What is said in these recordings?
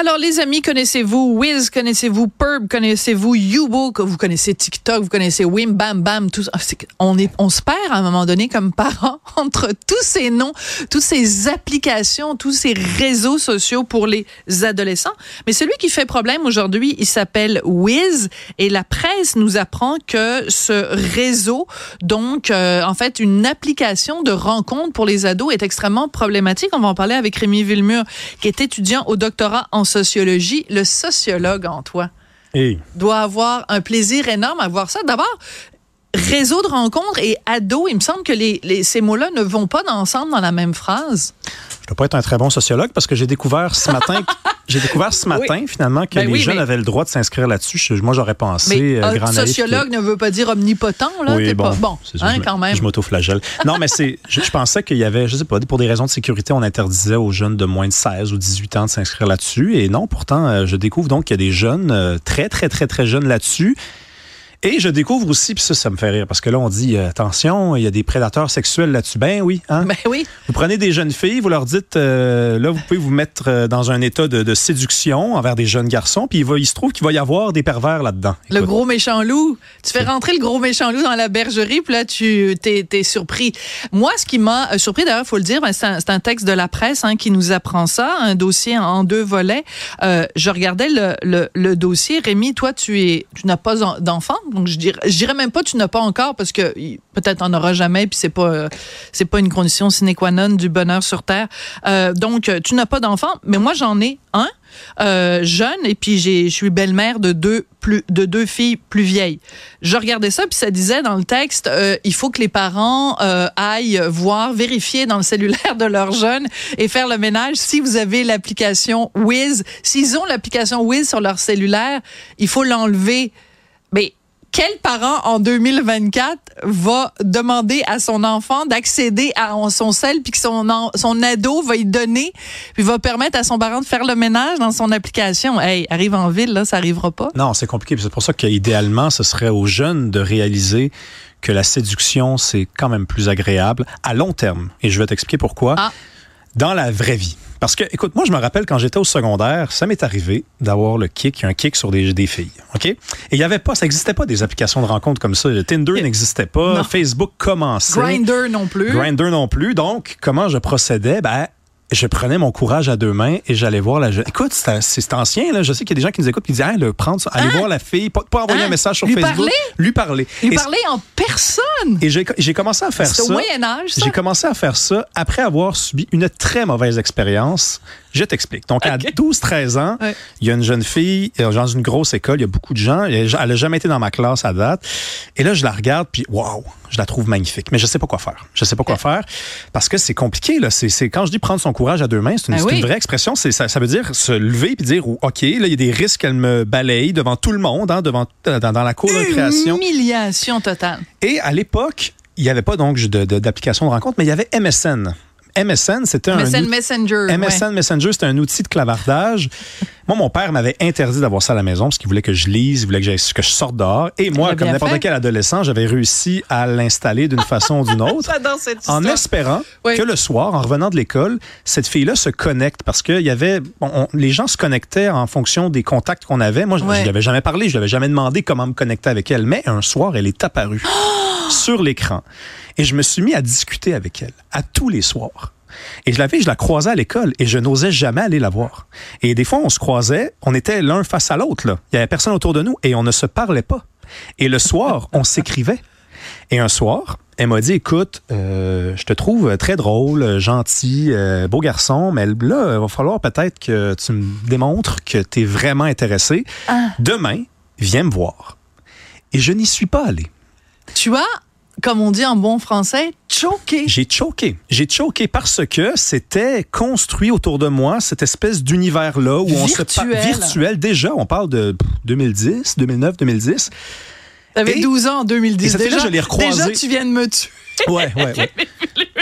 Alors, les amis, connaissez-vous Wiz, connaissez-vous Perb, connaissez-vous YouBook, vous connaissez TikTok, vous connaissez Wim Bam Bam, tout ça. On, est, on se perd à un moment donné comme parents entre tous ces noms, toutes ces applications, tous ces réseaux sociaux pour les adolescents. Mais celui qui fait problème aujourd'hui, il s'appelle Wiz et la presse nous apprend que ce réseau, donc, euh, en fait, une application de rencontre pour les ados est extrêmement problématique. On va en parler avec Rémi Villemur, qui est étudiant au doctorat en sociologie, le sociologue en toi doit avoir un plaisir énorme à voir ça. D'abord, réseau de rencontres et ado, il me semble que les, ces mots-là ne vont pas ensemble dans la même phrase. Je ne dois pas être un très bon sociologue parce que j'ai découvert ce matin, j'ai découvert ce matin finalement que ben les jeunes avaient le droit de s'inscrire là-dessus. Moi, j'aurais pensé. Mais euh, sociologue ne veut pas dire omnipotent là. Oui, bon, pas, bon hein, je, quand même. Je m'autoflagelle. non, mais c'est. Je, pensais qu'il y avait, je sais pas, pour des raisons de sécurité, on interdisait aux jeunes de moins de 16 ou 18 ans de s'inscrire là-dessus. Et non, pourtant, euh, je découvre donc qu'il y a des jeunes euh, très, très, très, très jeunes là-dessus et je découvre aussi, puis ça, ça me fait rire, parce que là, on dit, euh, attention, il y a des prédateurs sexuels là-dessus. Ben oui, hein? Ben oui. Vous prenez des jeunes filles, vous leur dites, euh, là, vous pouvez vous mettre euh, dans un état de, séduction envers des jeunes garçons, puis il, va, il se trouve qu'il va y avoir des pervers là-dedans. Le gros méchant loup. Tu fais rentrer le gros méchant loup dans la bergerie, puis là, tu t'es, es surpris. Moi, ce qui m'a surpris, d'ailleurs, il faut le dire, ben, c'est, un, texte de la presse hein, qui nous apprend ça, un dossier en, deux volets. je regardais le, le, dossier. Rémi, toi, tu es, tu n'as pas d'enfant, donc je dirais, même pas tu n'as pas encore parce que peut-être en aura jamais puis c'est pas c'est pas une condition sine qua non du bonheur sur terre. Euh, donc tu n'as pas d'enfant, mais moi j'en ai un. Euh, jeune et puis je suis belle-mère de deux plus de deux filles plus vieilles. Je regardais ça puis ça disait dans le texte euh, il faut que les parents aillent voir vérifier dans le cellulaire de leurs jeunes et faire le ménage si vous avez l'application Wiz, s'ils ont l'application Wiz sur leur cellulaire, il faut l'enlever. Quel parent en 2024 va demander à son enfant d'accéder à son sel puis que son, son ado va y donner puis va permettre à son parent de faire le ménage dans son application? Hey, arrive en ville là, ça arrivera pas. Non, c'est compliqué. C'est pour ça qu'idéalement, ce serait aux jeunes de réaliser que la séduction, c'est quand même plus agréable à long terme. Et je vais t'expliquer pourquoi. Ah. Dans la vraie vie. Parce que, écoute, moi, je me rappelle quand j'étais au secondaire, ça m'est arrivé d'avoir le kick, un kick sur des, des filles. OK? Et il y avait pas, ça n'existait pas des applications de rencontres comme ça. Tinder n'existait pas. Facebook commençait. Grinder non plus. Grinder non plus. Donc, comment je procédais? Ben, je prenais mon courage à deux mains et j'allais voir la jeune. Écoute, c'est ancien, là. Je sais qu'il y a des gens qui nous écoutent qui disent, ah, le prendre, allez hein? voir la fille, pas, envoyer un hein? message sur lui Facebook. Parler? Lui parler. Lui parler en personne? Et j'ai commencé à faire ça. au Moyen-Âge, J'ai commencé à faire ça après avoir subi une très mauvaise expérience je t'explique. Donc, à 12-13 ans, il y a une jeune fille euh, dans une grosse école, il y a beaucoup de gens. Elle n'a jamais été dans ma classe à date. Et là, je la regarde, puis waouh, je la trouve magnifique. Mais je sais pas quoi faire. Je sais pas quoi faire parce que c'est compliqué. Là. C'est, quand je dis prendre son courage à deux mains, c'est une, ben vraie expression. C'est, ça, ça veut dire se lever puis dire, OK, là, il y a des risques qu'elle me balaye devant tout le monde, hein, devant, dans, dans la cour de création. Humiliation totale. Et à l'époque, il n'y avait pas donc d'application de rencontre, mais il y avait MSN. MSN, c'était un. MSN Messenger. MSN Messenger, c'était un outil de clavardage. moi, mon père m'avait interdit d'avoir ça à la maison parce qu'il voulait que je lise, il voulait que, que je sorte dehors. Et moi, comme n'importe quel adolescent, j'avais réussi à l'installer d'une façon ou d'une autre. en espérant que le soir, en revenant de l'école, cette fille-là se connecte parce que y avait, les gens se connectaient en fonction des contacts qu'on avait. Moi, je ne lui avais jamais parlé, je lui avais jamais demandé comment me connecter avec elle. Mais un soir, elle est apparue sur l'écran. Et je me suis mis à discuter avec elle, à tous les soirs. Et je l'avais, je la croisais à l'école et je n'osais jamais aller la voir. Et des fois, on se croisait, on était l'un face à l'autre. Là. Il y avait personne autour de nous et on ne se parlait pas. Et le soir, on s'écrivait. Et un soir, elle m'a dit, écoute, euh, je te trouve très drôle, gentil, euh, beau garçon, mais là, il va falloir peut-être que tu me démontres que tu es vraiment intéressé. Ah. Demain, viens me voir. Et je n'y suis pas allé. Tu as comme on dit en bon français, choqué. J'ai choqué. J'ai choqué parce que c'était construit autour de moi, cette espèce d'univers-là où on se parle virtuel. Déjà, on parle de 2010, 2009, 2010. T'avais 12 ans en 2010. Et ça déjà, je l'ai recroisé. Déjà, tu viens de me tuer. Ouais, ouais, ouais.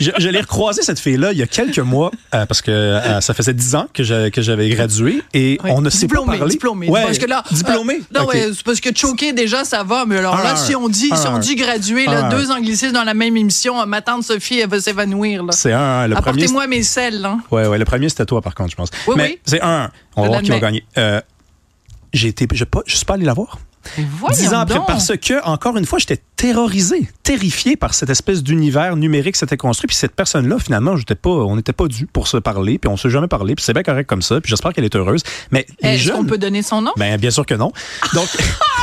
je, je l'ai recroisé cette fille-là il y a quelques mois euh, parce que euh, ça faisait dix ans que j'avais gradué et Oui. on ne s'est pas diplômé, parlé. diplômé. Ouais, parce que là, diplômé. euh, non, Ok. ouais, c'est parce que choqué déjà ça va, mais alors Un, là si on dit Un, si on dit gradué, là, deux anglicismes dans la même émission, ma tante Sophie elle va s'évanouir là. C'est un. Le premier. Apportez-moi mes selles. Hein. Ouais, ouais. Le premier c'était toi par contre, je pense. Oui, Mais oui. c'est un. On va voir qui va gagner. J'ai été, je, je suis pas allé la voir. Dix ans après, parce que, encore une fois, j'étais terrorisé, terrifié par cette espèce d'univers numérique qui s'était construit. Puis cette personne-là, finalement, j'étais pas, on n'était pas dû pour se parler, puis on s'est jamais parlé. Puis c'est bien correct comme ça. Puis j'espère qu'elle est heureuse. Mais les Est-ce qu'on peut donner son nom? ben bien sûr que non. Donc,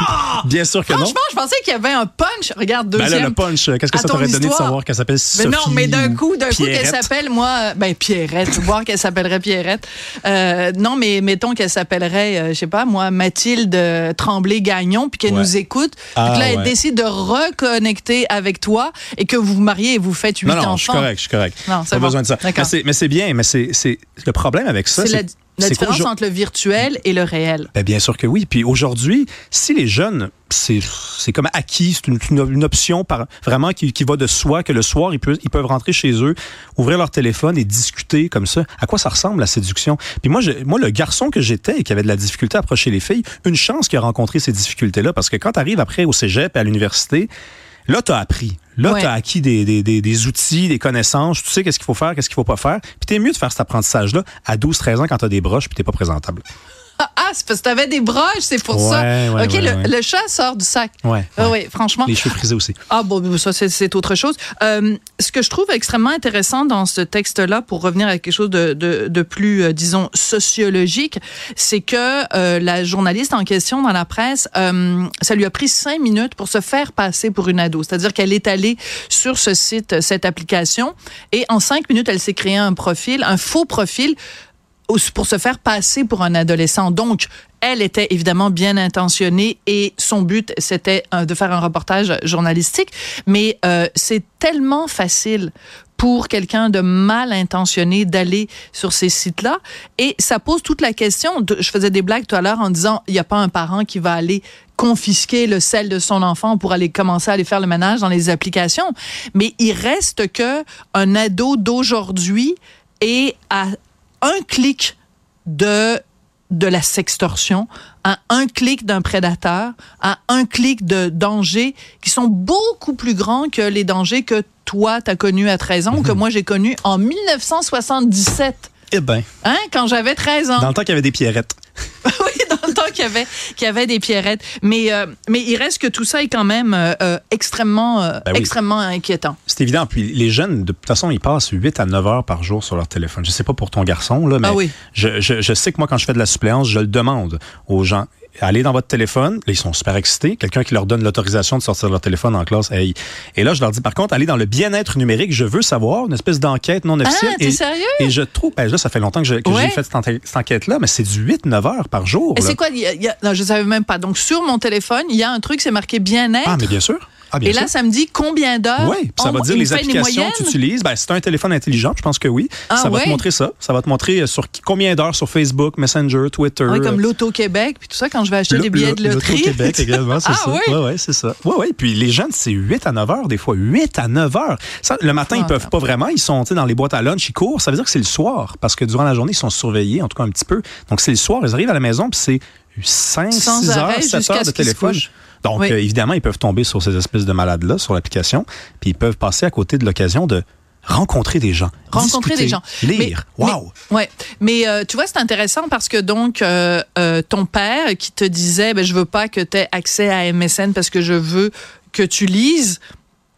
bien sûr que non. Franchement, je pensais qu'il y avait un punch. Regarde, Ben deuxième. là, le punch, euh, qu'est-ce que à ça ton t'aurait donné de histoire. savoir qu'elle s'appelle Mais Sophie non, mais d'un ou coup, d'un coup qu'elle Pierrette? s'appelle, moi, euh, ben Pierrette, voir qu'elle s'appellerait Pierrette. Euh, non, mais mettons qu'elle s'appellerait, euh, je sais pas, moi, Mathilde euh, Tremblay-Gagnon, puis qu'elle Ouais. nous écoute. Ah, puis que là, elle ouais. décide de reconnecter avec toi et que vous vous mariez et vous faites huit Non, non, enfants. je suis correct, je suis correct. Non, c'est Pas bon. besoin de ça. Mais c'est- bien, mais c'est le problème avec ça. C'est la, la différence entre le virtuel et le réel. Ben, bien sûr que oui. Puis aujourd'hui, si les jeunes, c'est comme acquis, c'est une, une- une option par, vraiment qui, qui va de soi, que le soir, ils peuvent, ils peuvent rentrer chez eux, ouvrir leur téléphone et discuter comme ça. À quoi ça ressemble la séduction? Puis moi, je- moi le garçon que j'étais et qui avait de la difficulté à approcher les filles, une chance qu'il a rencontré ces difficultés-là, parce que quand tu arrives après au cégep et à l'université, Là, tu as appris. Là, Ouais. tu as acquis des, des, des, des outils, des connaissances. Tu sais qu'est-ce qu'il faut faire, qu'est-ce qu'il faut pas faire. Puis t'es mieux de faire cet apprentissage-là à 12-13 ans quand tu as des broches puis t'es pas présentable. Ah, ah, c'est parce que t'avais des broches, c'est pour Ouais, ça. ouais, OK, ouais, le, le chat sort du sac. Ouais. Ah ouais. oui, franchement. Les cheveux frisés aussi. Ah bon, ça c'est- autre chose. Euh, ce que je trouve extrêmement intéressant dans ce texte-là, pour revenir à quelque chose de, de, de plus, euh, disons, sociologique, c'est que euh, la journaliste en question dans la presse, ça lui a pris cinq minutes pour se faire passer pour une ado. C'est-à-dire qu'elle est allée sur ce site, cette application, et en cinq minutes, elle s'est créé un profil, un faux profil pour se faire passer pour un adolescent. Donc, elle était évidemment bien intentionnée et son but, c'était euh, de faire un reportage journalistique. Mais euh, c'est tellement facile pour quelqu'un de mal intentionné d'aller sur ces sites-là. Et ça pose toute la question. je faisais des blagues tout à l'heure en disant, il n'y a pas un parent qui va aller confisquer le sel de son enfant pour aller commencer à aller faire le ménage dans les applications. Mais il reste que un ado d'aujourd'hui est à un clic de de la sextorsion, à un clic d'un prédateur, à un clic de dangers qui sont beaucoup plus grands que les dangers que toi, tu as connus à 13 ans ou que moi, j'ai connus en 1977, Eh ben, hein, quand j'avais 13 ans. dans le temps qu'il y avait des pierrettes. temps qu'il y avait, qu'il y avait des pierrettes. Mais, euh, mais il reste que tout ça est quand même euh, euh, extrêmement, euh, Ben oui. extrêmement inquiétant. C'est évident. Puis les jeunes, de toute façon, ils passent 8 à 9 heures par jour sur leur téléphone. Je sais pas pour ton garçon, là, mais Ah oui. je, je, je sais que moi, quand je fais de la suppléance, je le demande aux gens. Allez dans votre téléphone. Là, ils sont super excités. Quelqu'un qui leur donne l'autorisation de sortir leur téléphone en classe. Hey. Et là, je leur dis, par contre, allez dans le bien-être numérique. Je veux savoir, une espèce d'enquête non officielle. Ah, t'es et, sérieux? Et je trouve, ben là, ça fait longtemps que j'ai Ouais. fait cette, enquête- cette enquête-là, mais c'est du 8-9 heures par jour. Et c'est quoi? a- y a- non, je savais même pas. Donc, sur mon téléphone, il y a un truc, c'est marqué bien-être. Ah, mais bien sûr. Ah, Et là, sûr. ça me dit combien d'heures. Oui, ça va dire les applications que tu utilises. Ben, c'est un téléphone intelligent, je pense que oui. Ah, ça va te montrer ça. Ça va te montrer euh, sur combien d'heures sur Facebook, Messenger, Twitter. Oui, comme l'Auto-Québec, puis tout ça, quand je vais acheter Le- des billets de loterie. L'Auto-Québec également, c'est Ah, ça. oui? Ouais, ouais, c'est ça. Ouais, ouais. Puis les jeunes, c'est 8 à 9 heures, des fois. 8 à 9 heures. Ça, le matin, ils Ah, peuvent pas vraiment. Ils sont tu dans les boîtes à lunch, ils courent. Ça veut dire que c'est le soir. Parce que durant la journée, ils sont surveillés, en tout cas un petit peu. Donc, c'est le soir. Ils arrivent à la maison, puis c'est 5, Sans 6 arrêt heures, 7 jusqu'à heures de téléphone. Donc, Oui. euh, évidemment, ils peuvent tomber sur ces espèces de malades-là, sur l'application. Puis ils peuvent passer à côté de l'occasion de rencontrer des gens. Rencontrer discuter, des gens. Lire. Mais- Wow! Mais, ouais. Mais euh, tu vois, c'est intéressant parce que donc, euh, euh, ton père qui te disait, ben, je veux pas que tu aies accès à MSN parce que je veux que tu lises.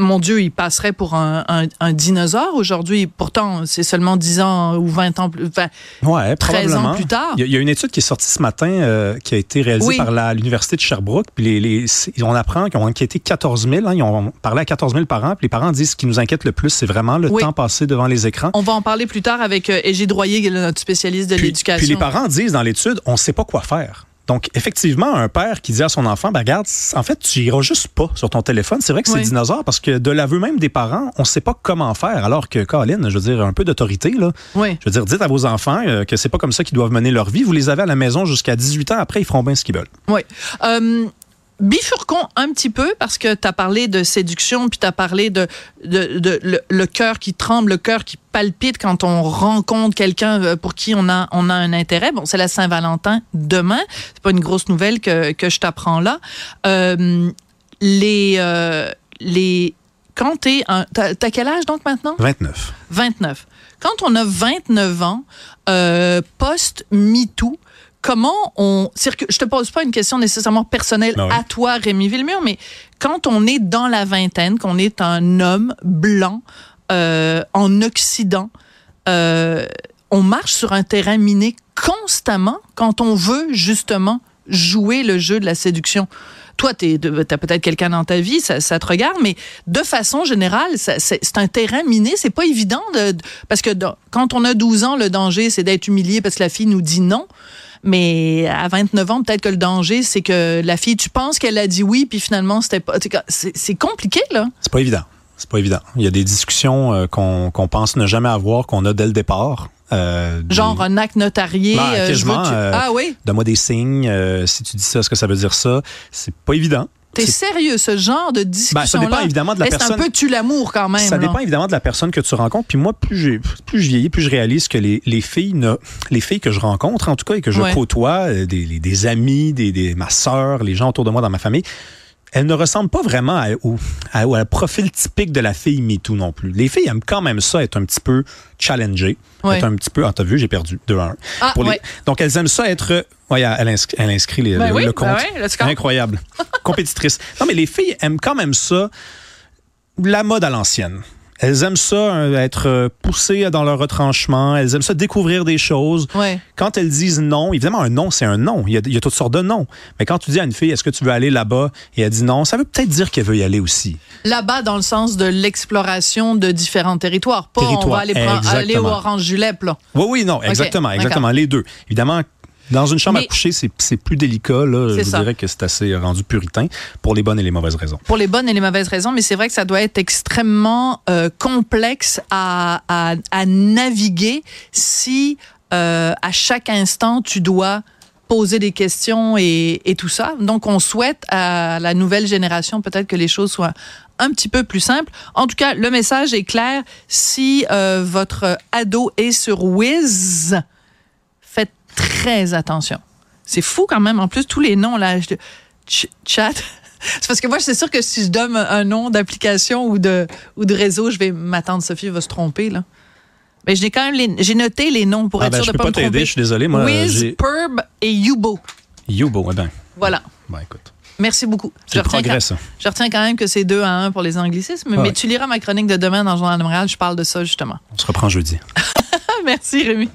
Mon Dieu, il passerait pour un, un- un dinosaure aujourd'hui. Pourtant, c'est seulement 10 ans ou 20 ans plus. Enfin, Ouais, 13 ans plus tard. Il y, a, une étude qui est sortie ce matin euh, qui a été réalisée Oui. par l'Université de Sherbrooke. Puis les, les- c'est- on apprend qu'ils ont enquêté 14 000. hein, ils ont parlé à 14 000 parents. Puis les parents disent ce qui nous inquiète le plus, c'est vraiment le Oui. temps passé devant les écrans. on va en parler plus tard avec euh, Égide Royer, notre spécialiste de l'éducation. puis les parents disent dans l'étude, on ne sait pas quoi faire. Donc, effectivement, un père qui dit à son enfant, ben, regarde, en fait, tu iras juste pas sur ton téléphone. C'est vrai que c'est Oui. dinosaure parce que de l'aveu même des parents, on ne sait pas comment faire. Alors que, Colin, je veux dire, un peu d'autorité, là. Oui. Je veux dire, dites à vos enfants euh, que c'est pas comme ça qu'ils doivent mener leur vie. Vous les avez à la maison jusqu'à 18 ans. Après, ils feront bien ce qu'ils veulent. Oui. Euh, bifurquons un petit peu parce que tu as parlé de séduction, puis tu as parlé de, de, le, cœur qui tremble, le cœur qui palpite quand on rencontre quelqu'un euh, pour qui on a, on a un intérêt. Bon, c'est la Saint-Valentin demain. C'est pas une grosse nouvelle que, que je t'apprends là. Euh, les, euh, les, quand t'es un, t'as, t'as quel âge donc maintenant? 29. 29. Quand on a 29 ans, euh, post-MeToo, comment on... Je te pose pas une question nécessairement personnelle ben à toi, Rémi Villemur, mais quand on est dans la vingtaine, qu'on est un homme blanc euh, en Occident, euh, on marche sur un terrain miné constamment quand on veut justement jouer le jeu de la séduction toi, tu as peut-être quelqu'un dans ta vie, ça, te regarde, mais de façon générale, c'est un terrain miné. C'est pas évident de, parce que quand on a 12 ans, le danger, c'est d'être humilié parce que la fille nous dit non. Mais à 29 ans, peut-être que le danger, c'est que la fille, tu penses qu'elle a dit oui, puis finalement, c'était pas. C'est compliqué, là. C'est pas évident. C'est pas évident. Il y a des discussions euh, qu'on pense ne jamais avoir, qu'on a dès le départ. Euh, Genre un acte notarié. Ben, euh, ah oui? Donne-moi des signes. si tu dis ça, est-ce que ça veut dire ça? C'est pas évident. T'es sérieux, ce genre de discussion ben, Ça dépend évidemment de la personne. C'est un peu tu l'amour quand même. Ça dépend évidemment de la personne que tu rencontres. Puis moi, plus, plus je vieillis, plus je réalise que les, les filles, ne, les filles que je rencontre, en tout cas, et que je côtoie, des, des amis, des, des, ma sœur, les gens autour de moi dans ma famille, elle ne ressemble pas vraiment à, au, à, profil typique de la fille MeToo non plus. Les filles aiment quand même ça, être un petit peu challengées, être un petit peu... Ah, t'as vu, j'ai perdu 2-1. Ah, Donc, elles aiment ça être... Ouais, elle, inscrit, elle inscrit les, ben le, ben compte. Incroyable. Compétitrice. Non, mais les filles aiment quand même ça, la mode à l'ancienne. Elles aiment ça, euh, être euh, poussées dans leur retranchement. Elles aiment ça, découvrir des choses. Quand elles disent non, évidemment, un non, c'est un non. Il y, a, il y, a, toutes sortes de non. Mais quand tu dis à une fille, est-ce que tu veux aller là-bas? Et elle dit non, ça veut peut-être dire qu'elle veut y aller aussi. Là-bas, dans le sens de l'exploration de différents territoires. Pas on va aller, aller au Orange Julep, là. Oui, oui, non, exactement, exactement. Les deux. Évidemment, dans une chambre à coucher, c'est plus délicat. Là. Je dirais que c'est assez rendu puritain pour les bonnes et les mauvaises raisons. Pour les bonnes et les mauvaises raisons, mais c'est vrai que ça doit être extrêmement euh, complexe à, à, à, naviguer si euh, à chaque instant tu dois poser des questions et, et, tout ça. Donc, on souhaite à la nouvelle génération peut-être que les choses soient un petit peu plus simples. En tout cas, le message est clair. Si euh, votre ado est sur Wiz, très attention. C'est fou quand même. En plus, tous les noms, là, chat. C'est parce que moi, c'est sûr que si je donne un nom d'application ou de, ou de réseau, je vais m'attendre, Sophie va se tromper, là. Mais j'ai quand même j'ai noté les noms pour ah, être ben, sûr de pas, pas me tromper. Je suis désolé, moi. Wiz, Perb et Yubo. Yubo, eh ben. Voilà. Ben, écoute. Merci beaucoup. Je retiens, quand, je retiens quand même que c'est 2 à 1 pour les anglicismes, mais tu liras ma chronique de demain dans le Journal de Montréal, je parle de ça justement. On se reprend jeudi. Merci Rémi.